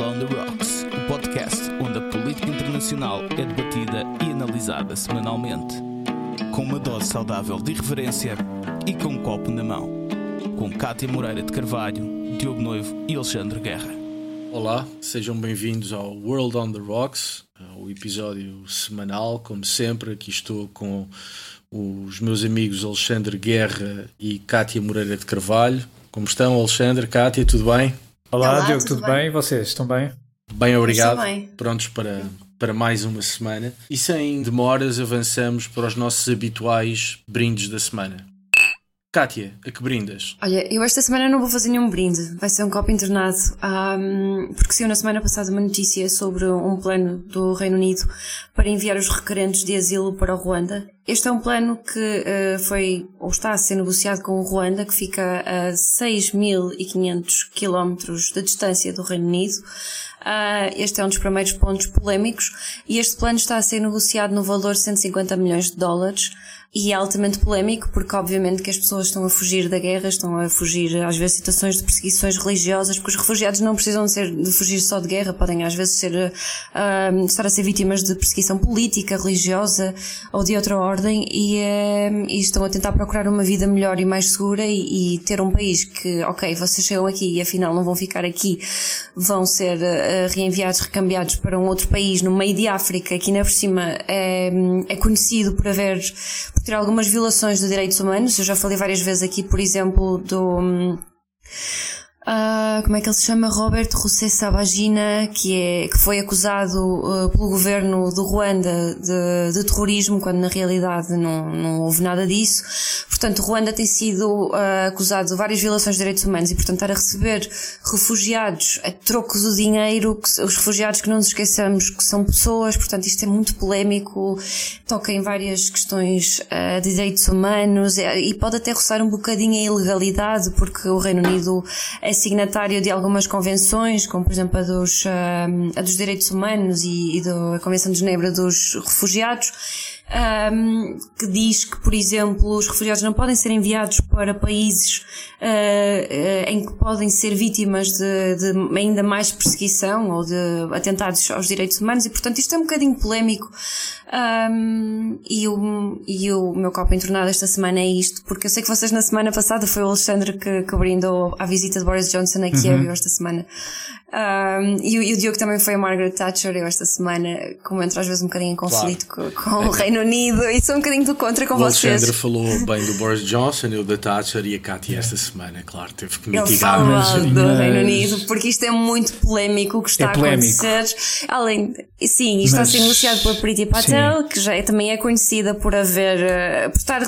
World on the Rocks, o podcast onde a política internacional é debatida e analisada semanalmente. Com uma dose saudável de irreverência e com um copo na mão. Com Cátia Moreira de Carvalho, Diogo Noivo e Alexandre Guerra. Olá, sejam bem-vindos ao World on the Rocks, o episódio semanal. Como sempre, aqui estou com os meus amigos Alexandre Guerra e Cátia Moreira de Carvalho. Como estão, Alexandre, Cátia, tudo bem? Olá, Olá Diogo, tudo, tudo bem? bem? Vocês estão bem? Bem, obrigado. Bem. Prontos para, para mais uma semana. E sem demoras, avançamos para os nossos habituais brindes da semana. Kátia, a que brindas? Olha, eu esta semana não vou fazer nenhum brinde, vai ser um copo internado, um, porque saiu na semana passada uma notícia sobre um plano do Reino Unido para enviar os requerentes de asilo para o Ruanda. Este é um plano que uh, foi, ou está a ser negociado com o Ruanda, que fica a 6.500 quilómetros de distância do Reino Unido. Uh, este é um dos primeiros pontos polémicos e este plano está a ser negociado no valor de 150 milhões de dólares e é altamente polémico porque obviamente que as pessoas estão a fugir da guerra, estão a fugir às vezes situações de perseguições religiosas, porque os refugiados não precisam de, ser, de fugir só de guerra, podem às vezes ser, uh, estar a ser vítimas de perseguição política, religiosa ou de outra ordem e, uh, e estão a tentar procurar uma vida melhor e mais segura e, e, ter um país que, ok, vocês chegam aqui e afinal não vão ficar aqui, vão ser uh, reenviados, recambiados para um outro país no meio de África, que ainda por cima é, é conhecido por haver ter algumas violações de direitos humanos. Eu já falei várias vezes aqui, por exemplo, do. Uh, como é que ele se chama? Robert José Sabagina, que, é, que foi acusado uh, pelo governo do Ruanda de, de, terrorismo, quando na realidade não, não houve nada disso. Portanto, Ruanda tem sido uh, acusado de várias violações de direitos humanos e, portanto, estar a receber refugiados a troco do dinheiro, que, os refugiados que não nos esqueçamos que são pessoas, portanto, isto é muito polémico, toca em várias questões de direitos humanos e, e pode até roçar um bocadinho a ilegalidade, porque o Reino Unido é signatário de algumas convenções, como por exemplo a dos, uh, a dos direitos humanos e, e da Convenção de Genebra dos Refugiados, um, que diz que, por exemplo, os refugiados não podem ser enviados para países uh, uh, em que podem ser vítimas de, de, ainda mais perseguição ou de atentados aos direitos humanos e, portanto, isto é um bocadinho polémico. Um, e, o, e o meu copo entornado esta semana é isto, porque eu sei que vocês na semana passada foi o Alexandre que, que brindou a visita de Boris Johnson a Kiev uhum. esta semana. Um, e, e, o Diogo também foi a Margaret Thatcher, eu esta semana, como entro às vezes um bocadinho em conflito claro. com, com é. o Reino Unido e sou um bocadinho do contra com o vocês. Alexandre falou bem do Boris Johnson, eu da Thatcher e a Katy esta semana, claro, teve que mitigar. Ele fala do mas... Reino Unido, porque isto é muito polémico o que está é a acontecer. Além, sim, isto mas... está a ser negociado pela Priti Patel, sim. que já é, também é conhecida por haver, eh, por estar,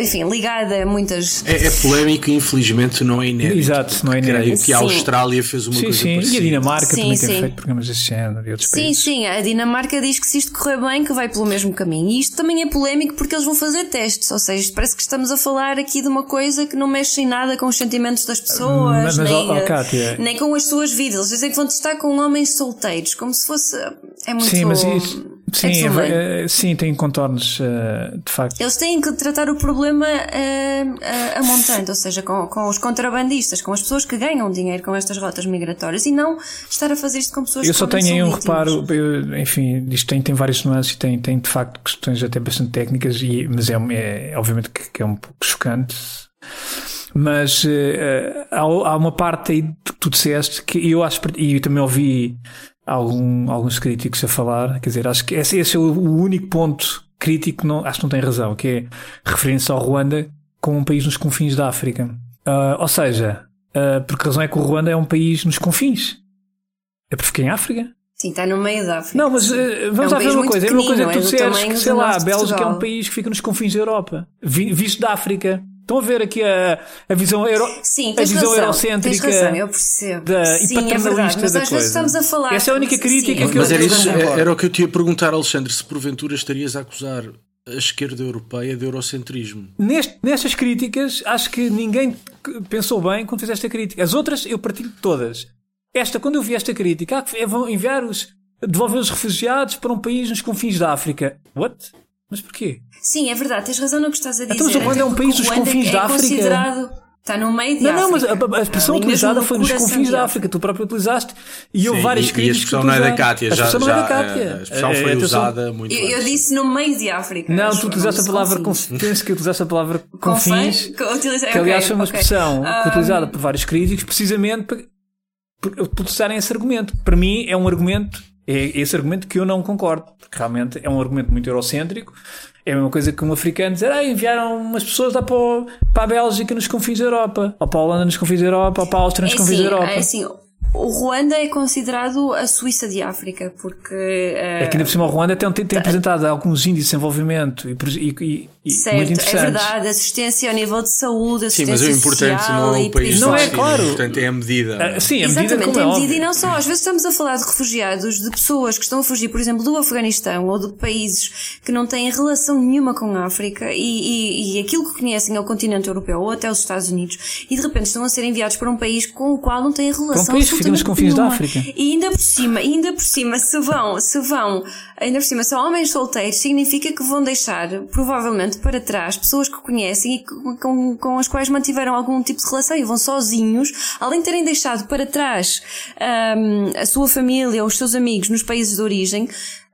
enfim, ligada a muitas. É, é polémico e infelizmente não é inédito. Exato, não é inédito. Creio que a Austrália fez uma sim, coisa sim. parecida. Dinamarca sim, também sim. tem feito programas desse género e outros sim, países. Sim, sim, a Dinamarca diz que se isto correr bem, que vai pelo mesmo caminho. E isto também é polémico porque eles vão fazer testes, ou seja, parece que estamos a falar aqui de uma coisa que não mexe em nada com os sentimentos das pessoas, mas, mas, nem, oh, Kátia, nem com as suas vidas. Eles dizem que vão testar com homens solteiros, como se fosse. É muito. Sim, mas isso Sim, é, é, sim, tem contornos, uh, de facto. Eles têm que tratar o problema uh, a montante, ou seja, com, com os contrabandistas, com as pessoas que ganham dinheiro com estas rotas migratórias e não estar a fazer isto com pessoas eu que Eu só tenho aí um reparo, eu, enfim, isto tem, tem várias nuances e tem, tem de facto questões até bastante técnicas, e, mas é, é obviamente que, que é um pouco chocante. Mas uh, há, há uma parte aí que tu disseste que eu acho, e eu também ouvi algum, alguns críticos a falar. Quer dizer, acho que esse, esse é o, único ponto crítico, não, acho que não tem razão, que é referência ao Ruanda como um país nos confins da África. Uh, ou seja, uh, porque a razão é que o Ruanda é um país nos confins. É porque fica em África. Sim, está no meio da África. Não, mas uh, vamos é um lá ver uma coisa. É uma coisa que tu é disseres que, sei lá, a Bélgica é um país que fica nos confins da Europa, visto da África. Estão a ver aqui a, a visão, euro, Sim, a visão razão, eurocêntrica razão, eu percebo. Da, Sim, e paternalista é verdade, mas da coisa. estamos a falar. Essa é a única crítica Sim. que mas eu era, isso, era o que eu te ia perguntar, Alexandre, se porventura estarias a acusar a esquerda europeia de eurocentrismo. Neste, nestas críticas, acho que ninguém pensou bem quando fez esta crítica. As outras eu partilho todas. Esta, quando eu vi esta crítica, ah, vão enviar os, devolver os refugiados para um país nos confins da África. What? Mas porquê? Sim, é verdade, tens razão no que estás a dizer. Então, mas o Ruanda é um país dos confins é da África. Considerado... Está no meio de não, África. Não, mas a, a expressão utilizada foi no nos confins da África. Tu próprio utilizaste e houve várias críticas. E a expressão não é da Cátia, a já, expressão já, não é da Cátia. a expressão foi É, usada muito Eu, eu disse no meio de África. Não, tu utilizaste a palavra confins. que utilizaste a palavra Confins? Que utilizei- Que aliás foi uma expressão utilizada por vários críticos precisamente para, por, por utilizarem esse argumento. Para mim é um argumento, é esse argumento que eu não concordo. Porque realmente é um argumento muito eurocêntrico. É a mesma coisa que um africano dizer, ah, enviaram umas pessoas lá para, o- para a Bélgica nos confins da Europa, ou para a Holanda nos confins da Europa, ou para a Áustria nos É confins da assim, Europa. é assim, o Ruanda é considerado a Suíça de África, porque. eh, Aqui É na por cima o Ruanda tem, tem, tem apresentado alguns índices de desenvolvimento e, e, e- Certo, é verdade, assistência ao nível de saúde, Sim, assistência mas o importante social não é o país Não é, claro. o importante é a medida. Ah, sim, a medida Exatamente, como é tem medida óbvio. e não só. Às vezes estamos a falar de refugiados, de pessoas que estão a fugir, por exemplo, do Afeganistão ou de países que não têm relação nenhuma com a África e, e, e aquilo que conhecem é o continente europeu ou até os Estados Unidos e de repente estão a ser enviados para um país com o qual não têm relação país que fica nos confins da. África. E ainda por cima, ainda por cima, se vão, se vão, ainda por cima, são homens solteiros, significa que vão deixar, provavelmente, para trás pessoas que conhecem e com, com, as quais mantiveram algum tipo de relação e vão sozinhos, além de terem deixado para trás ahm, a sua família ou os seus amigos nos países de origem,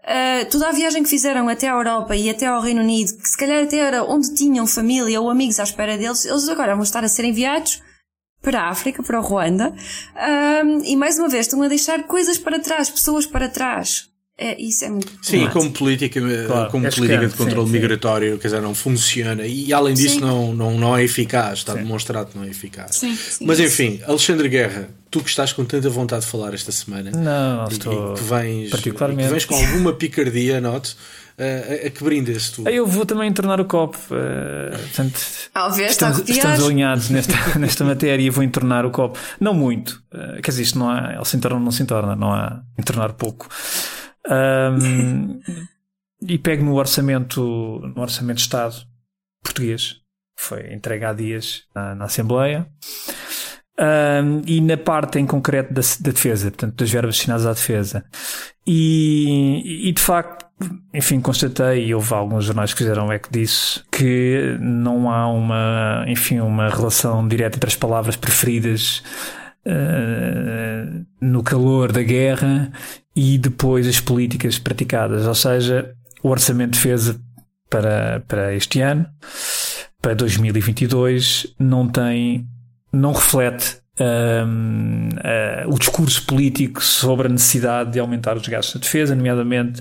ah, toda a viagem que fizeram até à Europa e até ao Reino Unido, que se calhar até era onde tinham família ou amigos à espera deles, eles agora vão estar a ser enviados para a África, para o Ruanda, e mais uma vez estão a deixar coisas para trás, pessoas para trás. É, isso é muito Sim, como política, Claro, como é política de controle sim, sim. migratório, quer dizer, não funciona. E além disso, Sim. não, não, não é eficaz. Está demonstrado que não é eficaz. Sim, sim. Mas enfim, Alexandre Guerra, tu que estás com tanta vontade de falar esta semana Não, e, estou e que vens, particularmente. e que vens com alguma picardia, note, a, a que brindes tu? Eu vou também entornar o copo. eh, portanto, Ao ver, está a estamos, estamos alinhados nesta, nesta matéria e vou entornar o copo. Não muito. eh, quer dizer, isto não há. Ele se entorna ou não se entorna. Não há entornar pouco. Ahm, e pego no orçamento, no orçamento de Estado português. que Foi entregue há dias na, na Assembleia. Ahm, e na parte em concreto da, da defesa, portanto, das verbas destinadas à defesa. E, e de facto, enfim, constatei, e houve alguns jornais que fizeram eco disso, que não há uma, enfim, uma relação direta entre as palavras preferidas eh, no calor da guerra e depois as políticas praticadas. Ou seja, o orçamento de defesa para, para este ano, para 2022, não tem, não reflete hum, eh, o discurso político sobre a necessidade de aumentar os gastos de defesa, nomeadamente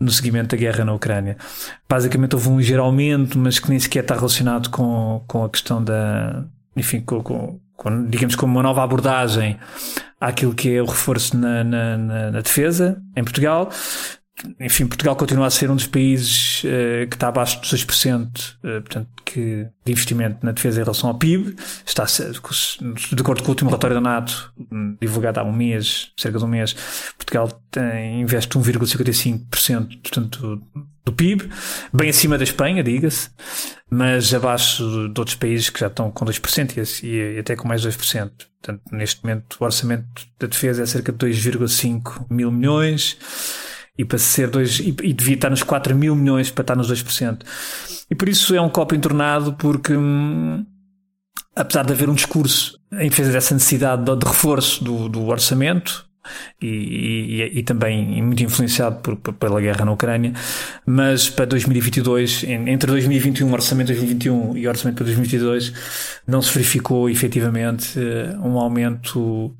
no seguimento da guerra na Ucrânia. Basicamente houve um ligeiro aumento, mas que nem sequer está relacionado com, com a questão da, enfim, com, com, digamos, com uma nova abordagem àquilo que é o reforço na, na, na defesa em Portugal. Enfim, Portugal continua a ser um dos países eh, que está abaixo dos 2% eh, portanto, que, de investimento na defesa em relação ao PIB. Está, de acordo com o último relatório da NATO, hum, divulgado há um mês, cerca de um mês, Portugal tem, investe 1,55% portanto, do, PIB, bem acima da Espanha, diga-se, mas abaixo de outros países que já estão com 2% e, e até com mais 2%. Portanto, neste momento, o orçamento da defesa é cerca de 2,5 mil milhões e para ser dois, e, e devia estar nos 4 mil milhões para estar nos 2%. E por isso é um copo entornado, porque hum, apesar de haver um discurso em defesa dessa necessidade de, de reforço do, do orçamento, e, e, e também muito influenciado por, pela guerra na Ucrânia, mas para 2022, en- entre 2021, o orçamento de 2021 e orçamento para 2022, não se verificou efetivamente eh, um aumento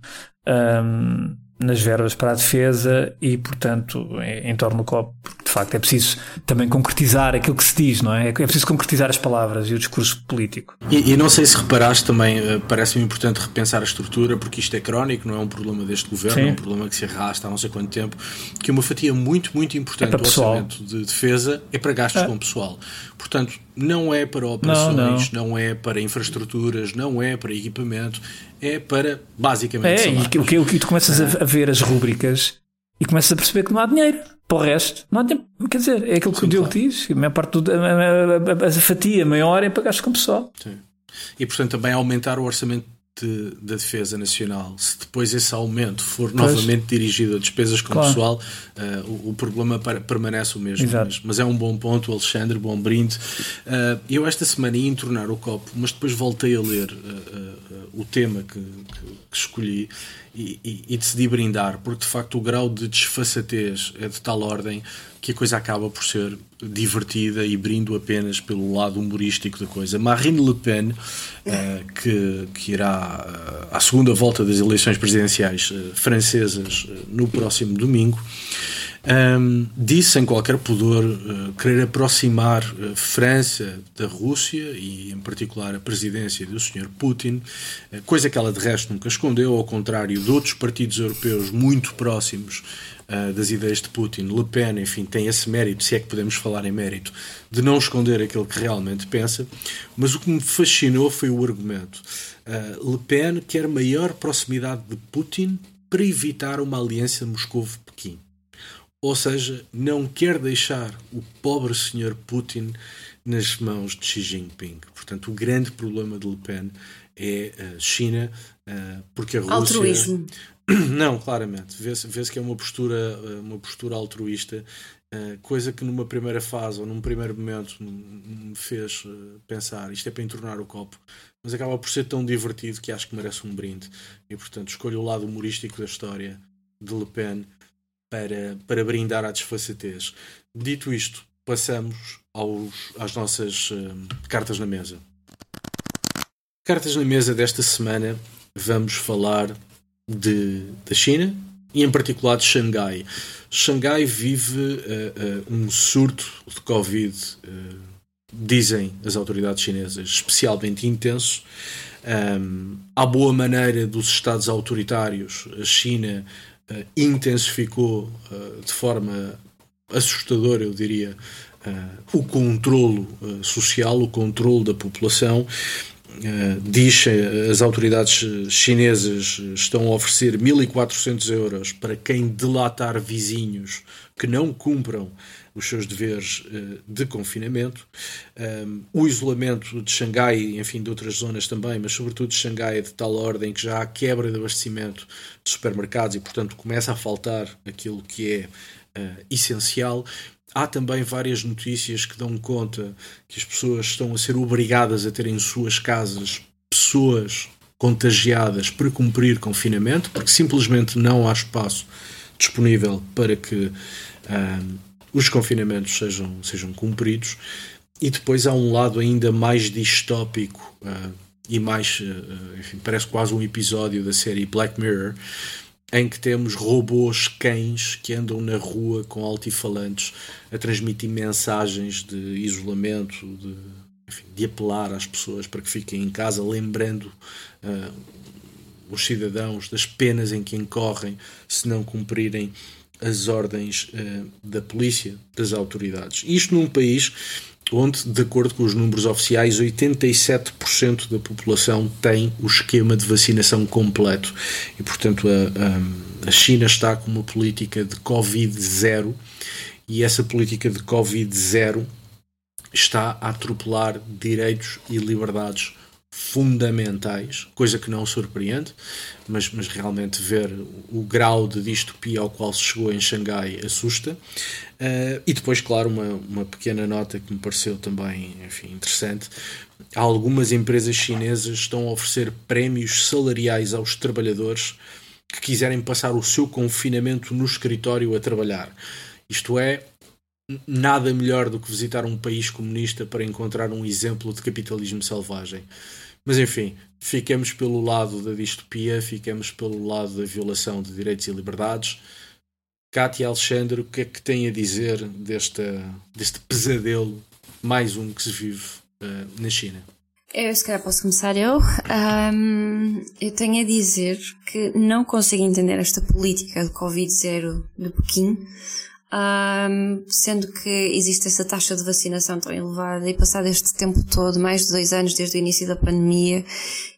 hum, nas verbas para a defesa e, portanto, em, torno do porque de facto é preciso também concretizar aquilo que se diz, não é? É preciso concretizar as palavras e o discurso político. E, e não sei se reparaste também, eh, parece-me importante repensar a estrutura, porque isto é crónico, não é um problema deste governo, Sim. é um problema que se arrasta há não sei quanto tempo, que uma fatia muito, muito importante É do orçamento de defesa é para gastos É. com pessoal. Portanto, não é para operações, não. não, é para infraestruturas, não é para equipamento, é para basicamente É, e o que, o que tu começas a, a ver as rúbricas e começas a perceber que não há dinheiro para o resto. Não há tempo. Quer dizer, é aquilo que Sim, o Diogo claro. diz, a maior parte do, a, a- a- a fatia maior é para gastos com pessoal. Sim. E portanto também aumentar o orçamento de, da Defesa Nacional, se depois esse aumento for pois. novamente dirigido a despesas com claro. pessoal, uh, o, o, problema para, permanece o mesmo. Mas, mas, é um bom ponto, Alexandre, bom brinde. Uh, eu esta semana ia entornar o copo, mas depois voltei a ler uh, o tema que, que, que escolhi e, e, decidi brindar, porque de facto o grau de desfaçatez é de tal ordem que a coisa acaba por ser divertida e brindo apenas pelo lado humorístico da coisa. Marine Le Pen, uh, que, que irá uh, à segunda volta das eleições presidenciais uh, francesas no próximo domingo, um, disse sem qualquer pudor uh, querer aproximar a França da Rússia e, em particular, a presidência do Sr. Putin, uh, coisa que ela de resto nunca escondeu, ao contrário de outros partidos europeus muito próximos uh, das ideias de Putin. Le Pen, enfim, tem esse mérito, se é que podemos falar em mérito, de não esconder aquilo que realmente pensa, mas o que me fascinou foi o argumento. Le Pen quer maior proximidade de Putin para evitar uma aliança Moscou-Pequim. Ou seja, não quer deixar o pobre senhor Putin nas mãos de Xi Jinping. Portanto, o grande problema de Le Pen é a China, eh, porque a Rússia. Altruísmo. Não, claramente. Vê-se vê que é uma postura, eh, uma postura altruísta, eh, coisa que numa primeira fase ou num primeiro momento me fez pensar isto é para entornar o copo, mas acaba por ser tão divertido que acho que merece um brinde. E portanto escolho o lado humorístico da história de Le Pen para, para brindar à desfaçatez. Dito isto, passamos aos, às nossas uh, cartas na mesa. Cartas na mesa desta semana vamos falar de, da China e em particular de Xangai. Xangai vive uh, uh, um surto de Covid, dizem as autoridades chinesas, especialmente intenso. Um, à boa maneira dos Estados autoritários, a China uh, intensificou uh, de forma assustadora, eu diria, uh, o controlo social, o controlo da população. Diz as autoridades chinesas estão a oferecer 1.400 euros para quem delatar vizinhos que não cumpram os seus deveres uh, de confinamento. O isolamento de Xangai, enfim, de outras zonas também, mas sobretudo de Xangai, é de tal ordem que já há quebra de abastecimento de supermercados e, portanto, começa a faltar aquilo que é uh, essencial. Há também várias notícias que dão conta que as pessoas estão a ser obrigadas a ter em suas casas pessoas contagiadas para cumprir confinamento, porque simplesmente não há espaço disponível para que os confinamentos sejam, sejam cumpridos. E depois há um lado ainda mais distópico uh, e mais, uh, enfim, parece quase um episódio da série Black Mirror, em que temos robôs cães que andam na rua com altifalantes a transmitir mensagens de isolamento, de, enfim, de apelar às pessoas para que fiquem em casa, lembrando uh, os cidadãos das penas em que incorrem se não cumprirem as ordens uh, da polícia, das autoridades. Isto num país onde, de acordo com os números oficiais, 87% da população tem o esquema de vacinação completo. E, portanto, a, a, a China está com uma política de Covid-0 e essa política de Covid-0 está a atropelar direitos e liberdades fundamentais, coisa que não surpreende, mas, mas realmente ver o grau de distopia ao qual se chegou em Xangai assusta. Uh, e depois, claro, uma, uma pequena nota que me pareceu também enfim, interessante. Algumas empresas chinesas estão a oferecer prémios salariais aos trabalhadores que quiserem passar o seu confinamento no escritório a trabalhar. Isto é, nada melhor do que visitar um país comunista para encontrar um exemplo de capitalismo selvagem. Mas enfim, ficamos pelo lado da distopia, ficamos pelo lado da violação de direitos e liberdades. Cátia Alexandre, o que é que tem a dizer desta, deste pesadelo, mais um que se vive uh, na China? Eu, se calhar, posso começar eu. Um, eu tenho a dizer que não consigo entender esta política de Covid-0 de Pequim um, sendo que existe essa taxa de vacinação tão elevada e passado este tempo todo, mais de dois anos desde o início da pandemia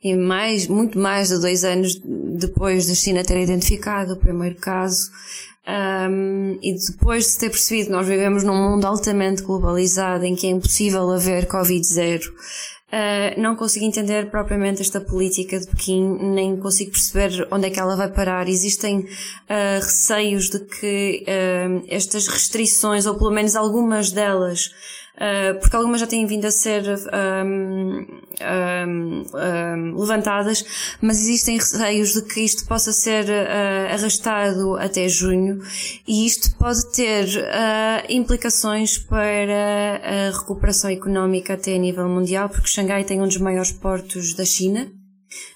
e mais, muito mais de dois anos depois da China ter identificado o primeiro caso, um, e depois de ter percebido que nós vivemos num mundo altamente globalizado em que é impossível haver Covid-0, Uh, não consigo entender propriamente esta política de Pequim, nem consigo perceber onde é que ela vai parar. Existem uh, receios de que uh, estas restrições, ou pelo menos algumas delas, Uh, porque algumas já têm vindo a ser um, um, um, levantadas, mas existem receios de que isto possa ser uh, arrastado até junho e isto pode ter uh, implicações para a recuperação económica até a nível mundial, porque Xangai tem um dos maiores portos da China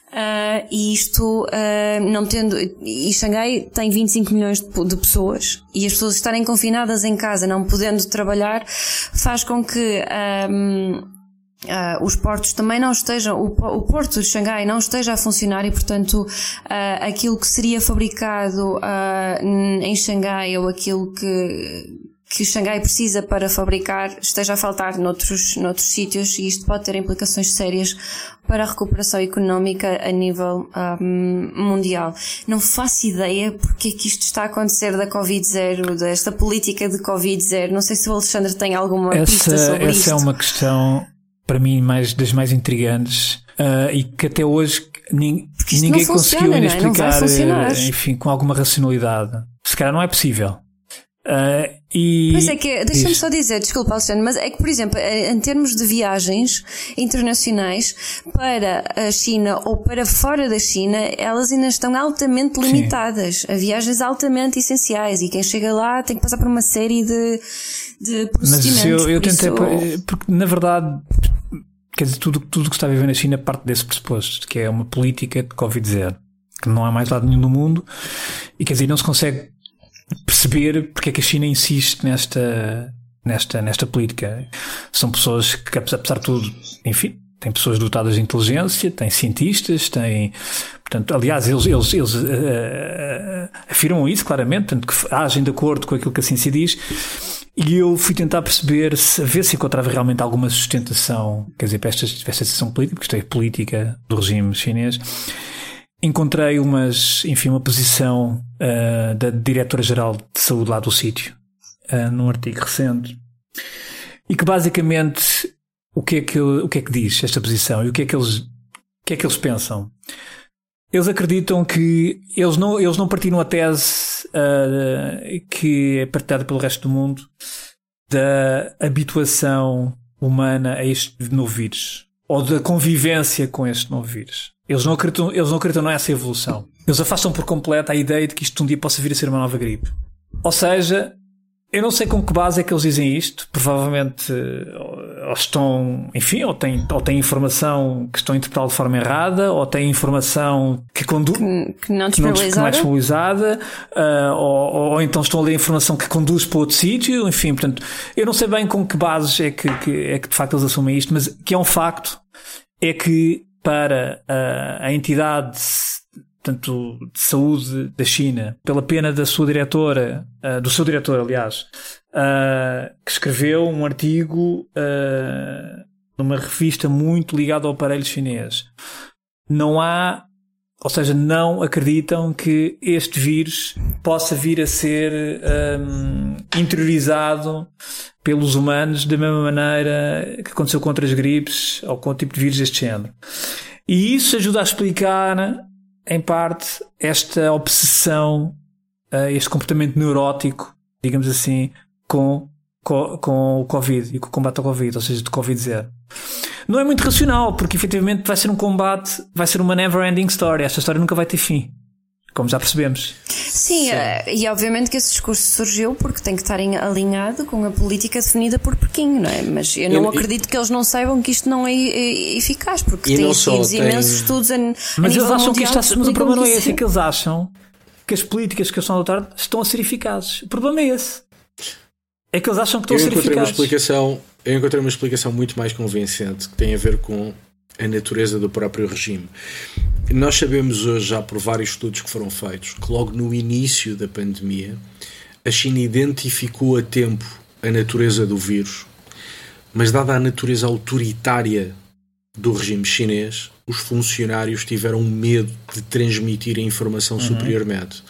Uh, e isto, uh, não tendo, e Xangai tem 25 milhões de, de, pessoas, e as pessoas estarem confinadas em casa, não podendo trabalhar, faz com que, um, uh, ah, os portos também não estejam, o, o, porto de Xangai não esteja a funcionar e, portanto, aquilo que seria fabricado em Xangai ou aquilo que, que Xangai precisa para fabricar esteja a faltar noutros, noutros sítios e isto pode ter implicações sérias para a recuperação económica a nível um, mundial. Não faço ideia porque é que isto está a acontecer da Covid-0, desta política de Covid-0. Não sei se o Alexandre tem alguma essa, pista sobre essa isto. Essa é uma questão, para mim, mais, das mais intrigantes uh, e que até hoje ninguém conseguiu ainda é? explicar, enfim, com alguma racionalidade. Se calhar não é possível. Uh, e... Pois é que, deixa-me só dizer, desculpa Alexandre, mas é que, por exemplo, eh, em termos de viagens internacionais para a China ou para fora da China, elas ainda estão altamente limitadas. Sim. A viagens altamente essenciais e quem chega lá tem que passar por uma série de, de procedimentos. Mas eu, eu tentei, isso... porque na verdade, quer dizer, tudo, tudo que está a viver na China parte desse pressuposto, que é uma política de Covid-0, que não há mais lado nenhum no mundo e quer dizer, não se consegue perceber porque é que a China insiste nesta, nesta, nesta política. São pessoas que, apesar de tudo, enfim, tem pessoas dotadas de inteligência, tem cientistas, tem. Portanto, aliás, eles, eles, eles uh, afirmam isso claramente, portanto, que agem de acordo com aquilo que a ciência diz. E eu fui tentar perceber, se, ver se encontrava realmente alguma sustentação, quer dizer, para esta, para esta decisão política, porque isto é política do regime chinês encontrei umas, enfim, uma posição uh, da Diretora-Geral de Saúde lá do sítio, uh, num artigo recente, e que basicamente o que é que, o que é que diz esta posição e o que é que eles, o que é que eles pensam? Eles acreditam que eles não, eles não partilham a tese uh, que é partilhada pelo resto do mundo da habituação humana a este novo vírus ou da convivência com este novo vírus. Eles não acreditam, eles não acreditam nessa evolução. Eles afastam por completo a ideia de que isto um dia possa vir a ser uma nova gripe. Ou seja, eu não sei com que base é que eles dizem isto. Provavelmente ou estão, enfim, ou têm, ou têm informação que estão a interpretar de forma errada, ou têm informação que conduz. Que, que, não não é disponibilizada, uh, ou, ou, então estão a ler informação que conduz para outro sítio, enfim, portanto, eu não sei bem com que bases é que, que, é que de facto eles assumem isto, mas que é um facto é que para a, a entidade tanto de saúde da China, pela pena da sua diretora, uh, do seu diretor, aliás, uh, que escreveu um artigo uh, numa revista muito ligada ao aparelho chinês. Não há, ou seja, não acreditam que este vírus possa vir a ser um, interiorizado pelos humanos da mesma maneira que aconteceu com outras gripes ou com o tipo de vírus deste género. E isso ajuda a explicar, em parte, esta obsessão, uh, este comportamento neurótico, digamos assim, com, com, com o Covid e com o combate ao Covid, ou seja, de Covid-0. Não é muito racional, porque efetivamente vai ser um combate, vai ser uma never ending story. Esta história nunca vai ter fim como já percebemos. Sim, Sim, eh, e obviamente que esse discurso surgiu porque tem que estar alinhado com a política definida por Pequim, não é? Mas eu não e, acredito que eles não saibam que isto não é, é eficaz, porque tem sido tem... imensos estudos a, Mas eles acham que isto está, mas o problema não é esse, é que eles acham que as políticas que eles estão a adotar estão a ser eficazes. O problema é esse. É que eles acham que estão eu a ser eficazes. Uma explicação, eu encontrei uma explicação muito mais convincente que tem a ver com a natureza do próprio regime. Nós sabemos hoje, já por vários estudos que foram feitos, que logo no início da pandemia, a China identificou a tempo a natureza do vírus, mas, dada a natureza autoritária do regime chinês, os funcionários tiveram medo de transmitir a informação uhum. superiormente.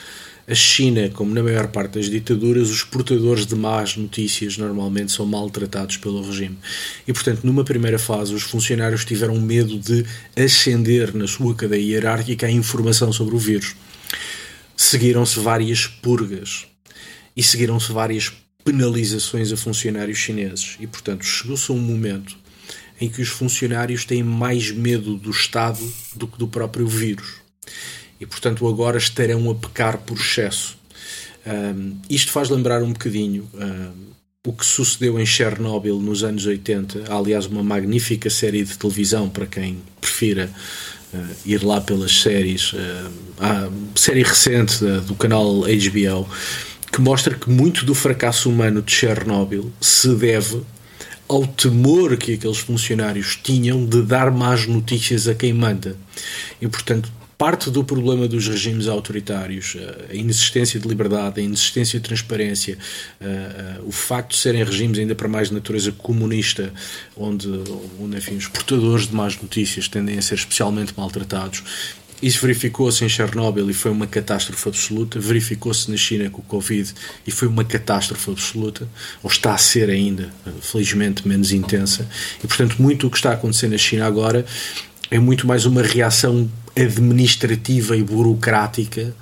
A China, como na maior parte das ditaduras, os portadores de más notícias normalmente são maltratados pelo regime. E, portanto, numa primeira fase, os funcionários tiveram medo de ascender na sua cadeia hierárquica a informação sobre o vírus. Seguiram-se várias purgas e seguiram-se várias penalizações a funcionários chineses. E, portanto, chegou-se a um momento em que os funcionários têm mais medo do Estado do que do próprio vírus e, portanto, agora estarão a pecar por excesso. Um, isto faz lembrar um bocadinho um, o que sucedeu em Chernobyl nos anos 80. Há, aliás, uma magnífica série de televisão para quem prefira uh, ir lá pelas séries. Uh, série recente uh, do canal HBO que mostra que muito do fracasso humano de Chernobyl se deve ao temor que aqueles funcionários tinham de dar más notícias a quem manda. E, portanto, parte do problema dos regimes autoritários, eh, a inexistência de liberdade, a inexistência de transparência, eh, eh, o facto de serem regimes ainda para mais de natureza comunista, onde, onde enfim, os portadores de más notícias tendem a ser especialmente maltratados, isso verificou-se em Chernobyl e foi uma catástrofe absoluta. Verificou-se na China com o Covid e foi uma catástrofe absoluta. Ou está a ser ainda, felizmente, menos intensa. E, portanto, muito o que está a acontecer na China agora é muito mais uma reação administrativa e burocrática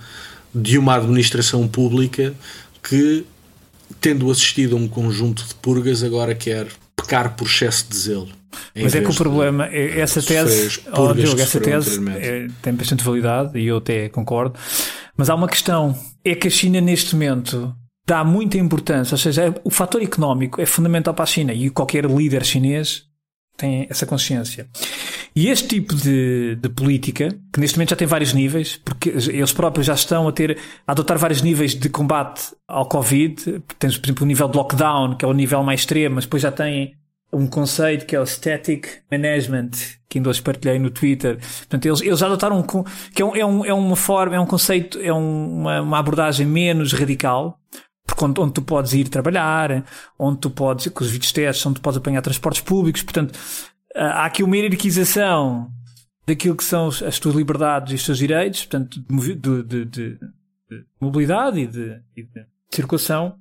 de uma administração pública que, tendo assistido a um conjunto de purgas, agora quer pecar por excesso de zelo. Mas é que o problema, é, essa tese, oh, Diogo, essa tese é, tem bastante validade e eu até concordo, mas há uma questão, é que a China neste momento dá muita importância, ou seja, o fator económico é fundamental para a China e qualquer líder chinês tem essa consciência. E este tipo de, de política, que neste momento já tem vários níveis, porque eles próprios já estão a ter, a adotar vários níveis de combate ao Covid. Tens, por exemplo, o nível de lockdown, que é o nível mais extremo, mas depois já tem um conceito que é o Static Management, que ainda hoje partilhei no Twitter. Portanto, eles, eles adotaram um, que é, um, é, um, é uma forma, é um conceito, é um, uma, uma abordagem menos radical, porque onde, onde, tu podes ir trabalhar, onde tu podes, com os vídeos testes, onde tu podes apanhar transportes públicos, portanto, há aqui uma hierarquização daquilo que são as tuas liberdades e os teus direitos, portanto, de, de, de, de mobilidade e de, e de circulação.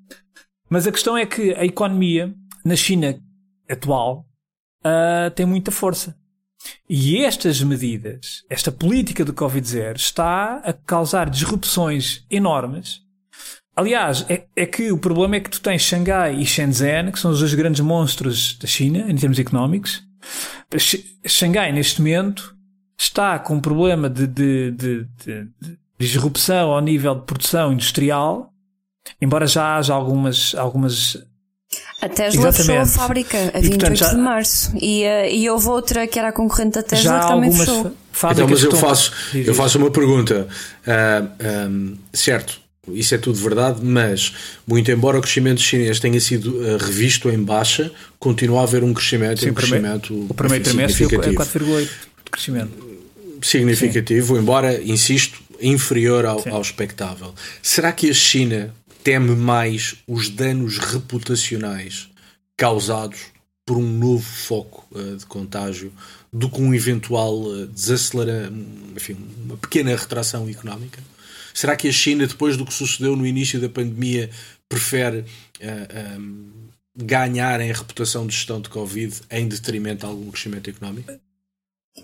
Mas a questão é que a economia na China atual uh, tem muita força. E estas medidas, esta política do Covid-0 está a causar disrupções enormes Aliás, é, é, que o problema é que tu tens Xangai e Shenzhen, que são os dois grandes monstros da China, em termos económicos. Xangai, neste momento, está com um problema de, de, de, de, disrupção ao nível de produção industrial, embora já haja algumas. algumas a Tesla Exatamente. fechou a fábrica a 28 portanto, já, de março e, uh, e houve outra que era a concorrente da Tesla que também fechou. Então, mas eu faço, eu faço uma pergunta. Uh, ah, um, certo, isso é tudo verdade, mas, muito embora o crescimento chinês tenha sido uh, revisto em baixa, continua a haver um crescimento, Sim, um crescimento o primeiro trimestre é 4,8% de crescimento. Significativo, Sim. embora, insisto, inferior ao, ao expectável. Será que a China teme mais os danos reputacionais causados por um novo foco uh, de contágio do que um eventual uh, desacelera, enfim, uma pequena retração económica? Será que a China, depois do que sucedeu no início da pandemia, prefere uh, eh, um, ehm, ganhar em reputação de gestão de Covid em detrimento de algum crescimento económico?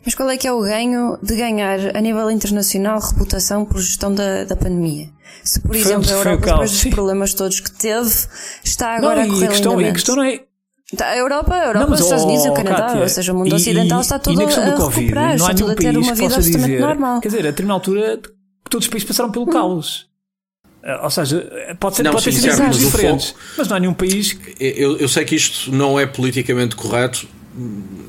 Mas qual é que é o ganho de ganhar a nível internacional reputação por gestão da, da pandemia? Se, por foi, exemplo, a Europa, depois dos problemas todos que teve, está agora não, a correr a questão, a questão não é tá, a Europa, a Europa, não, os Estados Unidos e o Canadá, Kátia, ou seja, o mundo e, ocidental está todo a, a COVID, recuperar, não há está todo a ter uma vida absolutamente dizer, normal. Quer dizer, a determinada altura todos os países passaram pelo hum. caos. Eh, ou seja, pode, ser, não, pode sim, ter situações diferentes, foco, mas não há nenhum país. Que... Eu, eu sei que isto não é politicamente correto,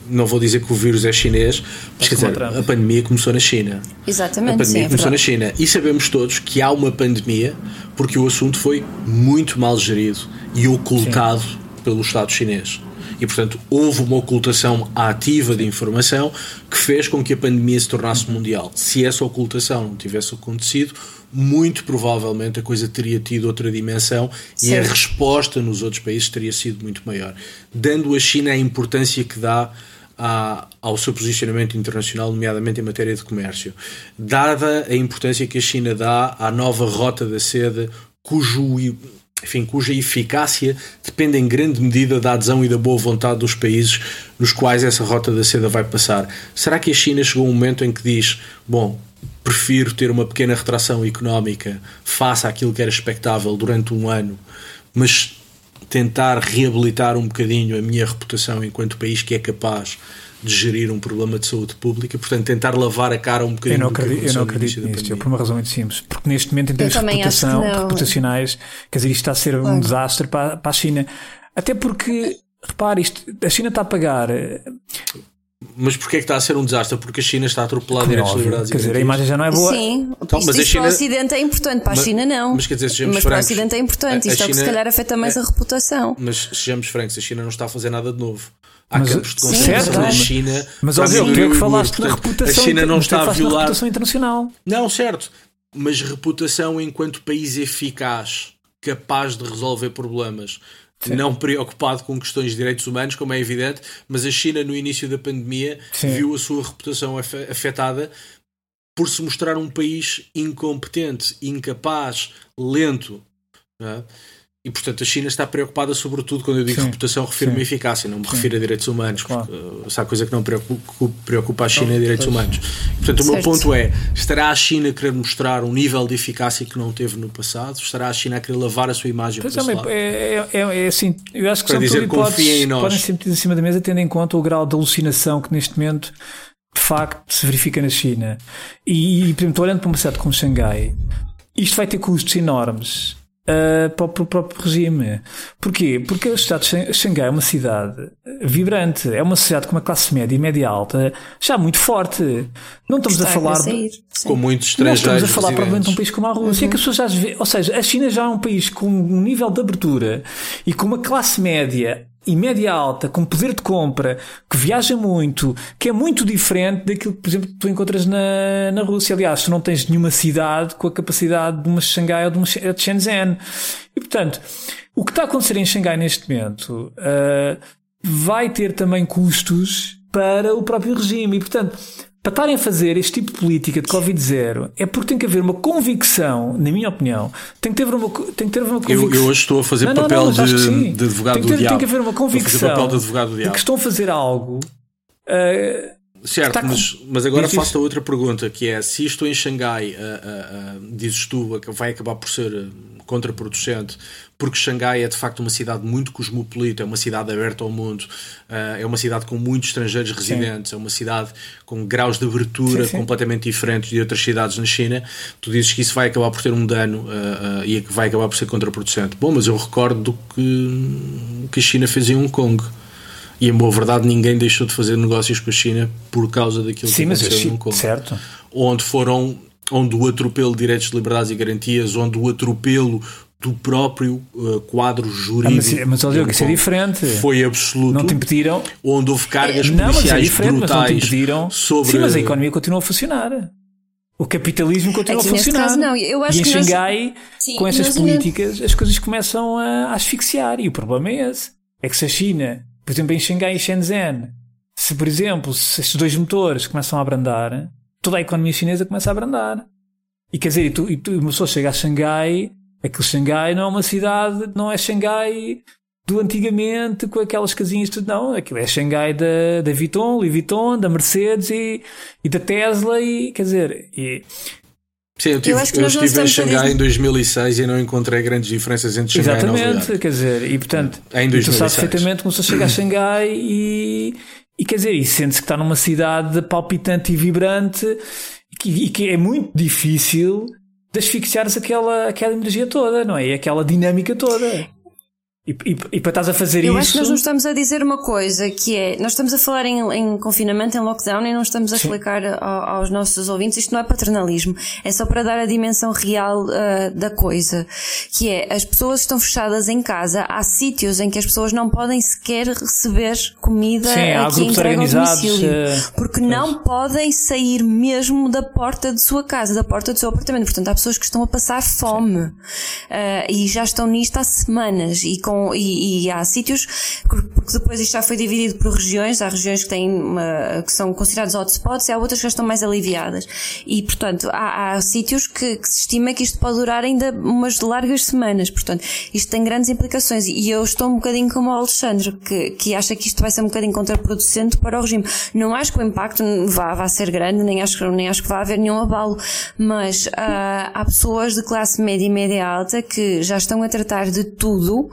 não vou dizer que o vírus é chinês, mas quer dizer, a pandemia começou na China. Exatamente. A pandemia sim, é começou na China. E sabemos todos que há uma pandemia porque o assunto foi muito mal gerido e ocultado sim. pelo Estado chinês. E, portanto, houve uma ocultação ativa de informação que fez com que a pandemia se tornasse mundial. Se essa ocultação não tivesse acontecido, muito provavelmente a coisa teria tido outra dimensão Sim. e a resposta nos outros países teria sido muito maior. Dando a China a importância que dá à, ao seu posicionamento internacional, nomeadamente em matéria de comércio. Dada a importância que a China dá à nova rota da seda, cujo enfim, cuja eficácia depende em grande medida da adesão e da boa vontade dos países nos quais essa rota da seda vai passar. Será que a China chegou a um momento em que diz: bom, prefiro ter uma pequena retração económica face àquilo que era expectável durante um ano, mas tentar reabilitar um bocadinho a minha reputação enquanto país que é capaz de gerir um problema de saúde pública, portanto tentar lavar a cara um bocadinho. Eu não acredito, eu não acredito nisto, por uma razão muito simples, porque neste momento em termos reputação, reputacionais, quer dizer, isto está a ser um desastre para, para a China, até porque repare, isto, a China está a pagar eh, mas porquê é que está a ser um desastre? Porque a China está a atropelar direitos, liberdades Quer dizer, a imagem já não é boa. Sim, então, mas a China... para o Ocidente é importante, para a China não. Mas, quer dizer, mas para o Ocidente é importante, isto China... é o que se calhar afeta mais é... a reputação. Mas sejamos francos, a China não está a fazer nada de novo. Há mas, campos de concentração na China. Mas óbvio, tu é que falaste da reputação. A China não está a violar. reputação internacional. Não, certo. Mas reputação enquanto país eficaz, capaz de resolver problemas Sim. não preocupado com questões de direitos humanos, como é evidente, mas a China, no início da pandemia, Sim. viu a sua reputação afetada por se mostrar um país incompetente, incapaz, lento. É? E portanto a China está preocupada, sobretudo quando eu digo sim, reputação, refiro-me a eficácia, não me sim. refiro a direitos humanos, claro. porque uh, se há coisa que não preocupa, preocupa a China é direitos humanos. Portanto, o meu ponto é: estará a China a querer mostrar um nível de eficácia que não teve no passado? Estará a China a querer lavar a sua imagem pois é, é, é, é, assim, eu acho que Para são dizer, hipóteses, podem ser metidas em cima da mesa, tendo em conta o grau de alucinação que neste momento de facto se verifica na China. E, e por exemplo, olhando para uma cidade como Xangai, isto vai ter custos enormes uh, para, o, para, o, próprio regime. Porquê? Porque a cidade de Xangai é uma cidade vibrante, é uma cidade com uma classe média e média alta já muito forte. Não estamos Está a falar a de, com muitos estrangeiros. Não estamos a falar residentes. provavelmente de um país como a Rússia, uhum. que as pessoas já ou seja, a China já é um país com um nível de abertura e com uma classe média e média alta, com poder de compra, que viaja muito, que é muito diferente daquilo que, por exemplo, tu encontras na, na Rússia. Aliás, tu não tens nenhuma cidade com a capacidade de uma Xangai ou de uma de Shenzhen. E, portanto, o que está a acontecer em Xangai neste momento uh, vai ter também custos para o próprio regime. E, portanto, para estarem a fazer este tipo de política de Covid-0 é porque tem que haver uma convicção, na minha opinião, tem que ter uma, tem que ter uma convicção. Eu, eu hoje estou a fazer não, papel não, não, de, de, advogado tem que ter, do diabo. Tem que haver uma convicção de, de que estão a fazer algo. Uh, certo, mas, mas agora faço a outra pergunta que é se isto em Xangai, uh, uh, dizes tu, vai acabar por ser contraproducente, porque Xangai é de facto uma cidade muito cosmopolita, é uma cidade aberta ao mundo, uh, é uma cidade com muitos estrangeiros residentes, sim. é uma cidade com graus de abertura sim, sim. completamente diferentes de outras cidades na China. Tu dizes que isso vai acabar por ter um dano uh, uh, e que vai acabar por ser contraproducente. Bom, mas eu recordo do que, que a China fez em Hong Kong. E em boa verdade ninguém deixou de fazer negócios com a China por causa daquilo que aconteceu em Hong Kong. Certo. Onde foram onde o atropelo de direitos, liberdades e garantias, onde o atropelo do próprio uh, quadro jurídico. Ah, mas, mas olha, isso é diferente. Foi absoluto. Não te impediram. Onde houve cargas não, policiais mas é brutais. Mas não te impediram. Sobre... Sim, mas a economia continua a funcionar. O capitalismo continua é a funcionar. Caso, não. Eu acho e em Xangai, nós... com essas políticas, as coisas começam a asfixiar. E o problema é esse. É que se a China, por exemplo, em Xangai e Shenzhen, se, por exemplo, se estes dois motores começam a abrandar, toda a economia chinesa começa a abrandar. E quer dizer, e tu, e tu, uma pessoa chega a Xangai, aquele Xangai não é uma cidade, não é Xangai do antigamente com aquelas casinhas tudo, não, aquilo é Xangai da, da Vuitton, Louis Vuitton, da Mercedes e, e da Tesla e, quer dizer, e, Sim, eu, tive, eu, eu estive em Xangai em 2006 e não encontrei grandes diferenças entre Xangai Exatamente, e Nova York. quer dizer, e portanto, em 2006. tu sabes perfeitamente como se chega a Xangai e, e quer dizer, e sente-se que está numa cidade palpitante e vibrante e que, e que é muito difícil de asfixiares aquela, aquela energia toda, não é? E aquela dinâmica toda. E, e, e, para estás a fazer Eu isso. Eu acho que nós não estamos a dizer uma coisa que é. Nós estamos a falar em, em confinamento, em lockdown, e não estamos a Sim. explicar a, aos nossos ouvintes. Isto não é paternalismo. É só para dar a dimensão real uh, da coisa. Que é. As pessoas estão fechadas em casa. Há sítios em que as pessoas não podem sequer receber comida Sim, há que entrega ao domicílio. Uh, porque pois. não podem sair mesmo da porta de sua casa, da porta do seu apartamento. Portanto, há pessoas que estão a passar fome. Uh, e já estão nisto há semanas. E com com, e, e, há sítios, porque depois isto já foi dividido por regiões, há regiões que têm uma, que são considerados hotspots e há outras que já estão mais aliviadas. E, portanto, há, há sítios que, que, se estima que isto pode durar ainda umas largas semanas. Portanto, isto tem grandes implicações e eu estou um bocadinho como o Alexandre, que, que acha que isto vai ser um bocadinho contraproducente para o regime. Não acho que o impacto vá, vá ser grande, nem acho, nem acho que vá haver nenhum abalo, mas uh, há pessoas de classe média e média alta que já estão a tratar de tudo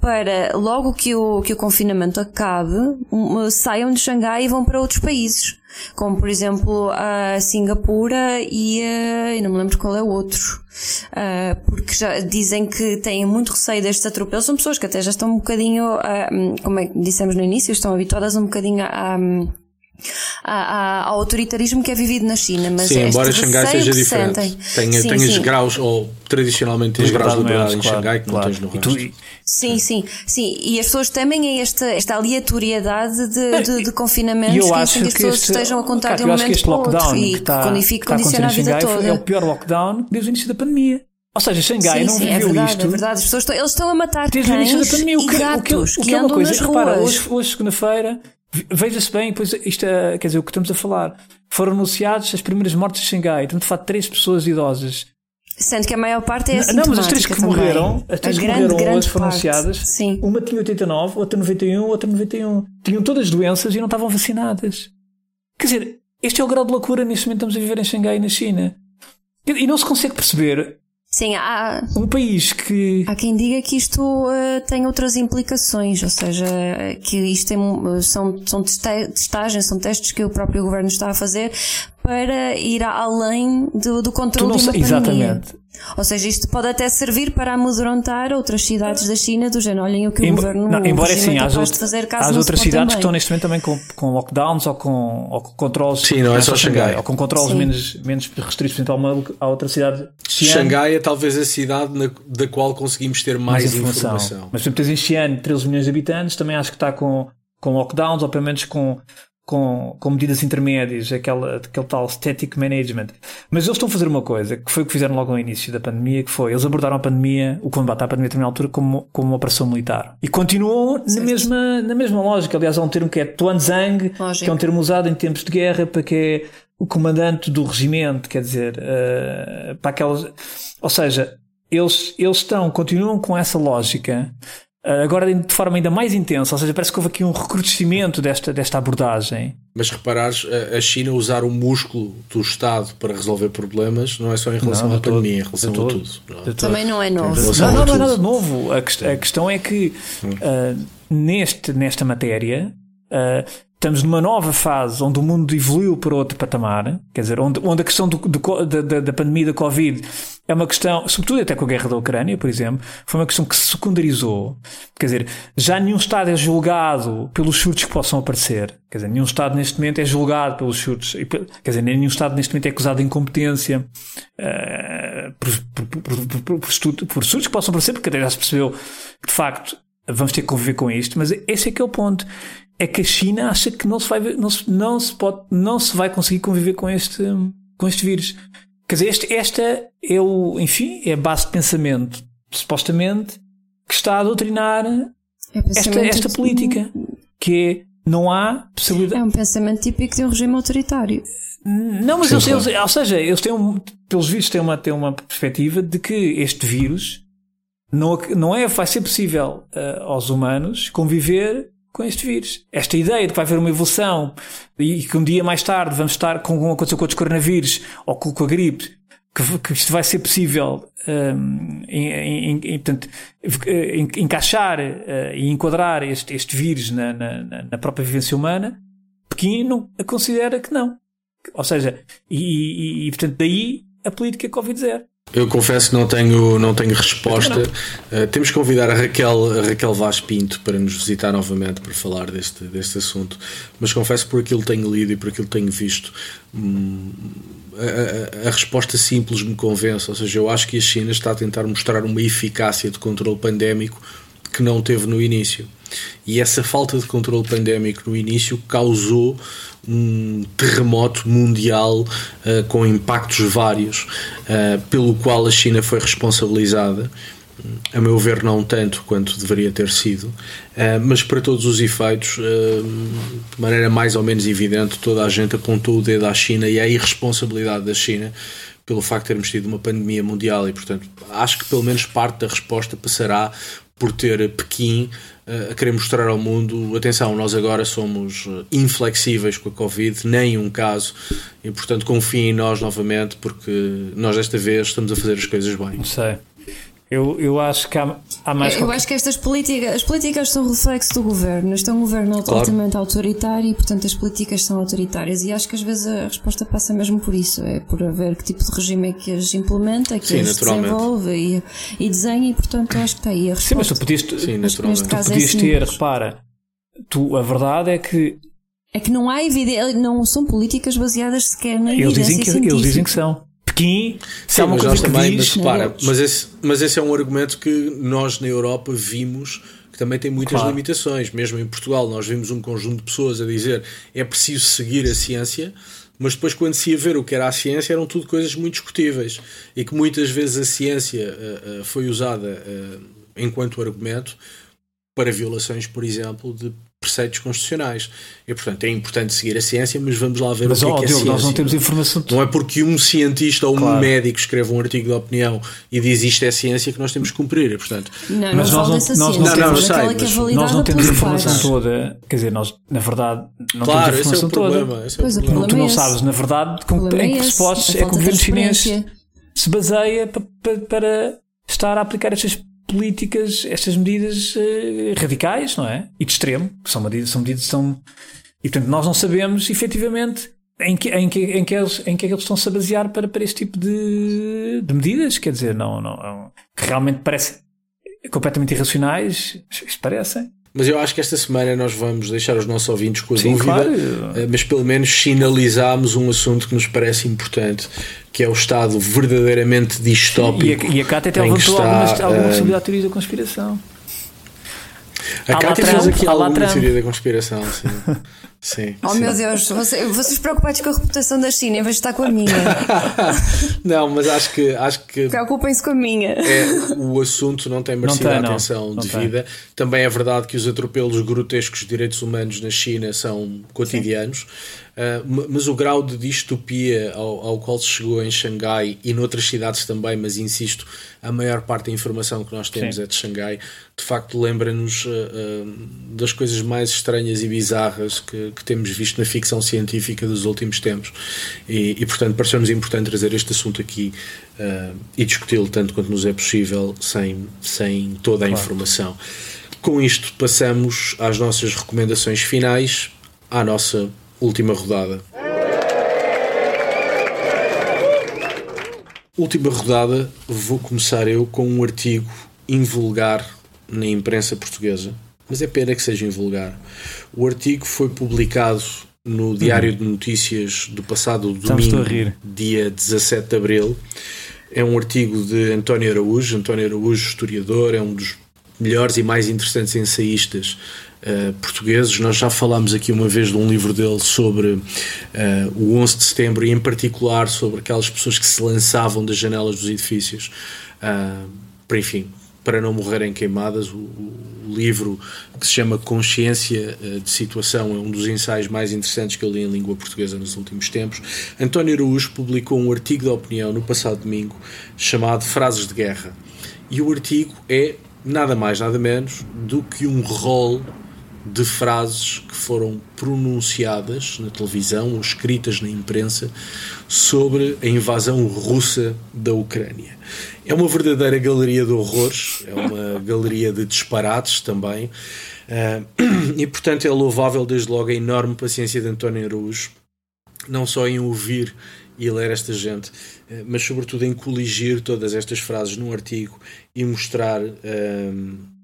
para logo que o, que o confinamento acabe, um, saiam de Xangai e vão para outros países. Como por exemplo a Singapura e uh, não me lembro qual é o outro. Uh, porque já dizem que têm muito receio destes atropelos. São pessoas que até já estão um bocadinho, uh, como é que dissemos no início, estão habituadas um bocadinho a, ao autoritarismo que é vivido na China. Mas sim, embora Xangai seja diferente. Tem, sim, tens sim. graus, ou tradicionalmente tens graus de liberdade em Xangai que claro. não tens no resto. Sim, sim, sim. E as pessoas temem é esta, esta aleatoriedade de, de, de confinamentos eu que, acho que as pessoas este, estejam a contar de um momento este para outro e que, tá, que condiciona a vida toda. É o pior lockdown desde o início da pandemia. Ou seja, Xangai sim, não sim, viveu é verdade, isto. É verdade, as pessoas estão, eles estão a matar desde cães o início da pandemia. O que, e gatos o que, o que, que é uma coisa, nas repara, ruas. hoje, hoje segunda-feira, veja-se bem, pois isto é, quer dizer, o que estamos a falar, foram anunciados as primeiras mortes de Xangai, estamos a falar de três pessoas idosas. Sendo que a maior parte é Não, mas as três que também. morreram, as três a que grande, morreram grande hoje foram parte. anunciadas. Sim. Uma tinha 89, outra 91, outra 91. Tinham todas doenças e não estavam vacinadas. Quer dizer, este é o grau de loucura neste momento estamos a viver em Xangai na China. E não se consegue perceber Sim, há, um país que. há quem diga que isto uh, tem outras implicações, ou seja, que isto tem, uh, são, são testa- testagens, são testes que o próprio governo está a fazer para ir além do, do Tu controle não de uma sei, exatamente. Ou seja, isto pode até servir para amedrontar outras cidades da China do género, olhem o que o Embo- governo não, embora sim, é há de fazer caso outras cidades que bem. estão neste momento também com, com lockdowns ou com, ou com controles. Sim, não é só Xangai. Ou com controles Sim. menos, menos restritos, exemplo, há, uma, há outra cidade. Xi'an, Xangai é talvez a cidade na- da qual conseguimos ter mais, mais informação. informação. Mas, por exemplo, tens em Xi'an 13 milhões de habitantes, também acho que está com, com lockdowns, ou pelo menos com, com, com medidas intermédias, aquela, aquele tal static management. Mas eles estão a fazer uma coisa, que foi o que fizeram logo no início da pandemia, que foi, eles abordaram a pandemia, o combate à pandemia a determinada altura, como, como uma operação militar. E continuam na mesma, na mesma lógica. Aliás, há um termo que é Tuanzang, Lógico. que é um termo usado em tempos de guerra para que é o comandante do regimento, quer dizer, eh, para aquelas, ou seja, eles, eles estão, continuam com essa lógica, agora de forma ainda mais intensa, ou seja, parece que houve aqui um recrudescimento desta, desta abordagem. Mas reparares, a- China usar o músculo do Estado para resolver problemas não é só em relação Não, à todo. pandemia, em relação a todo. tudo. não é? Também não é novo. Não, não, não é nada novo. A, quest- a questão é que ah, neste, nesta matéria ah, estamos numa nova fase onde o mundo evoluiu para outro patamar, quer dizer, onde, onde a questão do, do da, da pandemia da Covid é uma questão, sobretudo até com a guerra da Ucrânia, por exemplo, foi uma questão que se secundarizou. Quer dizer, já nenhum Estado é julgado pelos surtos que possam aparecer. Quer dizer, nenhum Estado neste momento é julgado pelos surtos. Quer dizer, nenhum Estado neste momento é acusado de incompetência eh, por, por, por, por, surtos que possam aparecer, porque até já se percebeu que de facto vamos ter que conviver com isto. Mas esse é que é o ponto. É que a China acha que não se vai, não se, não se pode, não se vai conseguir conviver com este, com este vírus. Quer dizer, este, esta é o, enfim, é a base de pensamento, supostamente, que está a doutrinar É esta, esta política, que é, não há possibilidade. É um pensamento típico de um regime autoritário. Não, mas Sim, eles, claro. eles- ou seja, eles têm um, pelos vistos têm uma, têm uma perspectiva de que este vírus não, não é, vai ser possível ah, aos humanos conviver com este vírus. Esta ideia de que vai haver uma evolução e que um dia mais tarde vamos estar com como aconteceu com outros coronavírus ou com, a gripe, que, que isto vai ser possível hum, em, em- em- portanto, en- encaixar ah, e enquadrar este, este vírus na, na, na- na própria vivência humana, Pequim não considera que não. Ou seja, e, e- e, portanto daí a política Covid-0. Eu confesso que não tenho, não tenho resposta. Uh, temos que convidar a Raquel, a Raquel Vaz Pinto para nos visitar novamente para falar deste, deste assunto. Mas confesso por aquilo que tenho lido e por aquilo que tenho visto, hum, a, a- a resposta simples me convence. Ou seja, eu acho que a China está a tentar mostrar uma eficácia de controle pandémico que não teve no início. E essa falta de controle pandémico no início causou um terremoto mundial uh, com impactos vários, uh, pelo qual a China foi responsabilizada. a meu ver, não tanto quanto deveria ter sido, uh, mas para todos os efeitos, de maneira mais ou menos evidente, toda a gente apontou o dedo à China e à irresponsabilidade da China pelo facto de termos tido uma pandemia mundial e, portanto, acho que pelo menos parte da resposta passará por ter Pequim a querer mostrar ao mundo: atenção, nós agora somos inflexíveis com a Covid, nem um caso, e portanto confiem em nós novamente, porque nós desta vez estamos a fazer as coisas bem. Sei. Eu, eu acho que há, há mais. Eu, eu acho que estas políticas, as políticas são reflexo do governo. Este é um governo claro. altamente autoritário e, portanto, as políticas são autoritárias. E acho que às vezes a resposta passa mesmo por isso: é por ver que tipo de regime é que as implementa, que Sim, as desenvolve e, e desenha. E, portanto, acho que está aí a resposta. Sim, mas tu podias, Sim, naturalmente. tu podias é ter, repara, tu, a verdade é que. É que não há evidência, não são políticas baseadas sequer na eles evidência dizem que, Eles dizem que são. Pequim, se há uma coisa também, diz, mas, para, mas, esse, mas esse é um argumento que nós na Europa vimos que também tem muitas claro. limitações. Mesmo em Portugal, nós vimos um conjunto de pessoas a dizer é preciso seguir a ciência, mas depois, quando se ia ver o que era a ciência, eram tudo coisas muito discutíveis e que muitas vezes a ciência uh, uh, foi usada uh, enquanto argumento para violações, por exemplo, de preceitos constitucionais. E, portanto, é importante seguir a ciência, mas vamos lá ver mas, o que, é, que é Diogo, a ciência. Nós não temos informação. Não é porque um cientista ou claro. um médico escreve um artigo de opinião e diz isto é ciência que nós temos que cumprir. E, portanto, não, mas nós, não, nós não, não, temos, não, não, sei, nós não temos a informação toda. Quer dizer, nós, na verdade, não claro, temos a informação esse é o problema, toda. Esse é o problema. Não, tu não sabes, na verdade, com, em que é pressupostos é que o governo chinês se baseia para, para, para estar a aplicar estas políticas, estas medidas uh, radicais, não é? E de extremo, são medidas, são medidas são. E portanto nós não sabemos efetivamente em que, em que, em que, eles, em que é que eles estão-se a basear para, para este tipo de, de medidas, quer dizer, não, não, que realmente parecem completamente irracionais, isto parecem. Mas eu acho que esta semana nós vamos deixar os nossos ouvintes com a Sim, dúvida, claro. Eh, mas pelo menos sinalizamos um assunto que nos parece importante, que é o Estado verdadeiramente distópico. E a, e a Cátia até levantou está, algumas, alguma uh, possibilidade de teoria da conspiração. A Cátia fez aqui alguma teoria da conspiração, sim. Sim. Oh sim. meu Deus, você, vocês preocupados com a reputação da China em vez de estar com a minha. não, mas acho que. Acho que Preocupem-se com a minha. É, o assunto não tem merecido não tem, a atenção não. devida. Não Também é verdade que os atropelos grotescos de direitos humanos na China são cotidianos. Uh, mas o grau de distopia ao, ao, qual se chegou em Xangai e noutras cidades também, mas insisto, a maior parte da informação que nós temos Sim. é de Xangai, de facto lembra-nos uh, uh, das coisas mais estranhas e bizarras que, que, temos visto na ficção científica dos últimos tempos. E, e portanto, pareceu-nos importante trazer este assunto aqui e discuti-lo tanto quanto nos é possível, sem, sem toda a claro. informação. Com isto, passamos às nossas recomendações finais, à nossa última rodada. Última rodada, vou começar eu com um artigo invulgar na imprensa portuguesa mas é pena que seja invulgar. O artigo foi publicado no Diário uhum. de Notícias do passado domingo, dia 17 de abril. É um artigo de António Araújo. António Araújo, historiador, é um dos melhores e mais interessantes ensaístas uh, portugueses. Nós já falámos aqui uma vez de um livro dele sobre uh, o 11 de setembro e, em particular, sobre aquelas pessoas que se lançavam das janelas dos edifícios. Uh, para, enfim, para não morrerem queimadas. O, o, livro que se chama Consciência eh, de Situação é um dos ensaios mais interessantes que eu li em língua portuguesa nos últimos tempos. António Araújo publicou um artigo de opinião no passado domingo chamado Frases de Guerra. E o artigo é nada mais, nada menos do que um rol de frases que foram pronunciadas na televisão ou escritas na imprensa sobre a invasão russa da Ucrânia. É uma verdadeira galeria de horrores, é uma galeria de disparates também, uh, e portanto é louvável desde logo a enorme paciência de António Araújo, não só em ouvir e ler esta gente, uh, mas sobretudo em coligir todas estas frases num artigo e mostrar. Uh,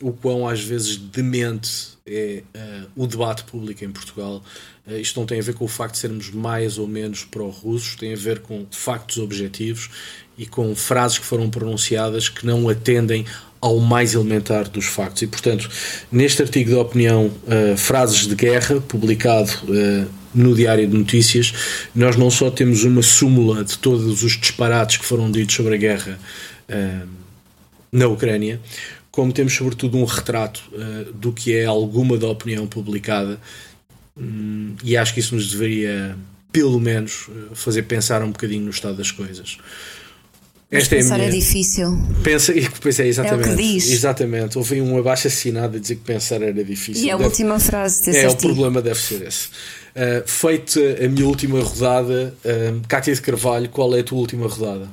o quão às vezes demente é uh, o debate público em Portugal. Uh, isto não tem a ver com o facto de sermos mais ou menos pró-russos, tem a ver com factos objetivos e com frases que foram pronunciadas que não atendem ao mais elementar dos factos. E, portanto, neste artigo de opinião, uh, Frases de Guerra, publicado no Diário de Notícias, nós não só temos uma súmula de todos os disparates que foram ditos sobre a guerra na Ucrânia, como temos sobretudo um retrato uh, do que é alguma da opinião publicada, um, e acho que isso nos deveria, pelo menos, fazer pensar um bocadinho no estado das coisas. Esta pensar é, minha... é difícil. Pensa, pois é, exatamente. É o que diz. Exatamente. Houve um abaixo assinado a dizer que pensar era difícil. E a deve... última frase desse É, artigo. o problema deve ser esse. Uh, feita a minha última rodada, uh, Cátia de Carvalho, qual é a tua última rodada?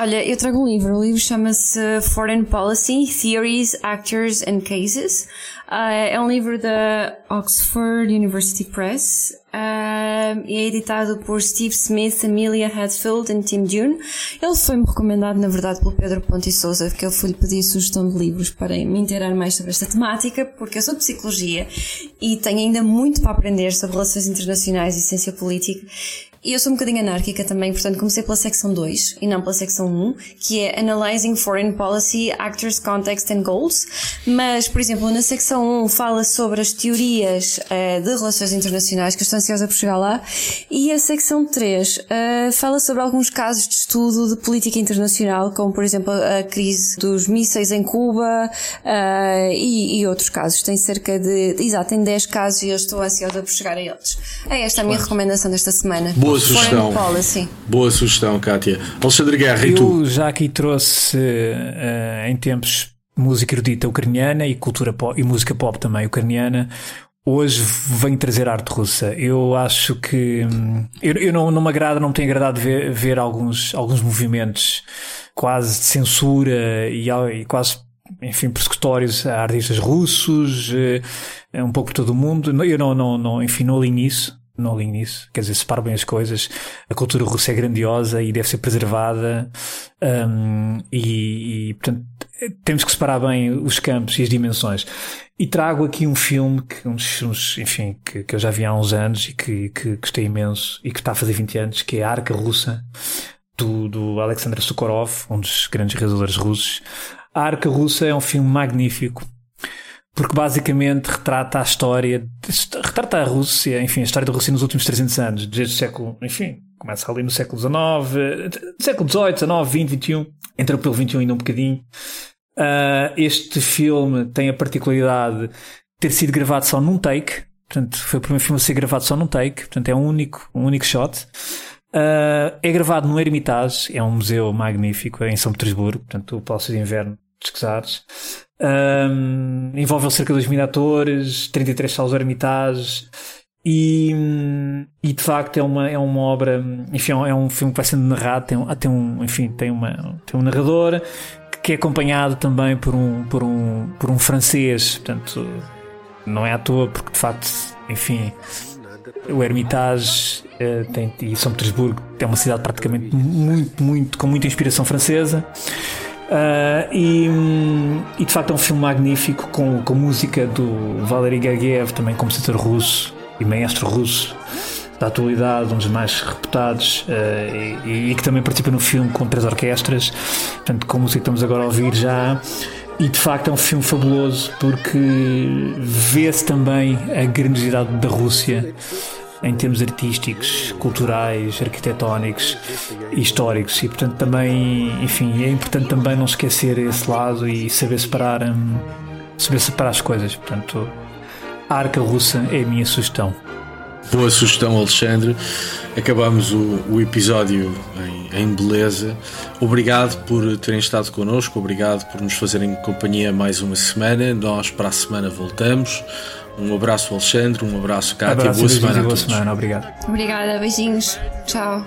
Olha, eu trago um livro. O livro chama-se Foreign Policy, Theories, Actors and Cases. Uh, é um livro da Oxford University Press uh, e é editado por Steve Smith, Amelia Hadfield e Tim Dune. Ele foi-me recomendado, na verdade, pelo Pedro Ponte Souza, porque ele foi-lhe pedir sugestão de livros para me inteirar mais sobre esta temática, porque eu sou de psicologia e tenho ainda muito para aprender sobre relações internacionais e ciência política. E eu sou um bocadinho anárquica também, portanto comecei pela secção 2 e não pela secção 1, que é Analyzing Foreign Policy, Actors, Context and Goals. Mas, por exemplo, na secção 1 fala sobre as teorias uh, de relações internacionais, que eu estou ansiosa por chegar lá, e a secção 3 uh, eh, fala sobre alguns casos de estudo de política internacional, como por exemplo a crise dos mísseis em Cuba uh, e, e, outros casos. Tem cerca de, exato, tem 10 casos e eu estou ansiosa por chegar a eles. É esta a minha recomendação desta semana. Boa sugestão. Boa sugestão, Kátia. Alexandre Guerra, e tu? Eu já aqui trouxe uh, em tempos música erudita ucraniana e cultura pop, e música pop também ucraniana. Hoje venho trazer arte russa. Eu acho que hum, eu, eu não, não me agrada, não me tem agradado ver, ver alguns, alguns movimentos quase de censura e, e quase enfim, persecutórios a artistas russos, uh, um pouco por todo o mundo. Eu não, não, não enfim, não alinho nisso não alinho nisso. Quer dizer, separo bem as coisas. A cultura russa é grandiosa e deve ser preservada. Um, e, e, portanto, temos que separar bem os campos e as dimensões. E trago aqui um filme que, enfim, que, que eu já vi há uns anos e que, que gostei imenso e que está a fazer 20 anos, que é a Arca Russa, do, do Alexander Sokorov, um dos grandes realizadores russos. A Arca Russa é um filme magnífico porque basicamente retrata a história, retrata a Rússia, enfim, a história da Rússia nos últimos 300 anos, desde o século, enfim, começa ali no século XIX, século XVIII, XIX, XX, XXI, entra pelo XXI ainda um bocadinho. Uh, este filme tem a particularidade de ter sido gravado só num take, portanto, foi o primeiro filme a ser gravado só num take, portanto, é um único, um único shot. Uh, é gravado no Hermitage, é um museu magnífico em São Petersburgo, portanto, o Palácio de Inverno descasados. Um, envolve cerca de 2 mil atores, 33 salas ermitagens e, e de facto é uma, é uma obra, enfim, é um filme que vai sendo narrado, tem, tem um, enfim, tem, uma, tem um narrador que é acompanhado também por um, por um, por um francês, portanto não é à toa porque de facto, enfim, o Hermitage uh, tem, e São Petersburgo é uma cidade praticamente muito, muito, com muita inspiração francesa. Uh, e, e, de facto é um filme magnífico com, com música do Valery Gergiev, também compositor russo e maestro russo da atualidade, um dos mais reputados uh, e, e, que também participa no filme com três orquestras, portanto com música que estamos agora a ouvir já. E de facto é um filme fabuloso porque vê-se também a grandiosidade da Rússia em termos artísticos, culturais, arquitetónicos e históricos. E, portanto, também, enfim, é importante também não esquecer esse lado e saber separar, hum, saber separar as coisas. Portanto, a arca russa é a minha sugestão. Boa sugestão, Alexandre. Acabamos o, o episódio em, em, beleza. Obrigado por terem estado connosco, obrigado por nos fazerem companhia mais uma semana. Nós para a semana voltamos. Um abraço, Alexandre. Um abraço, Cátia. Abraço, boa semana. Boa semana. Obrigado. Obrigada. Beijinhos. Tchau.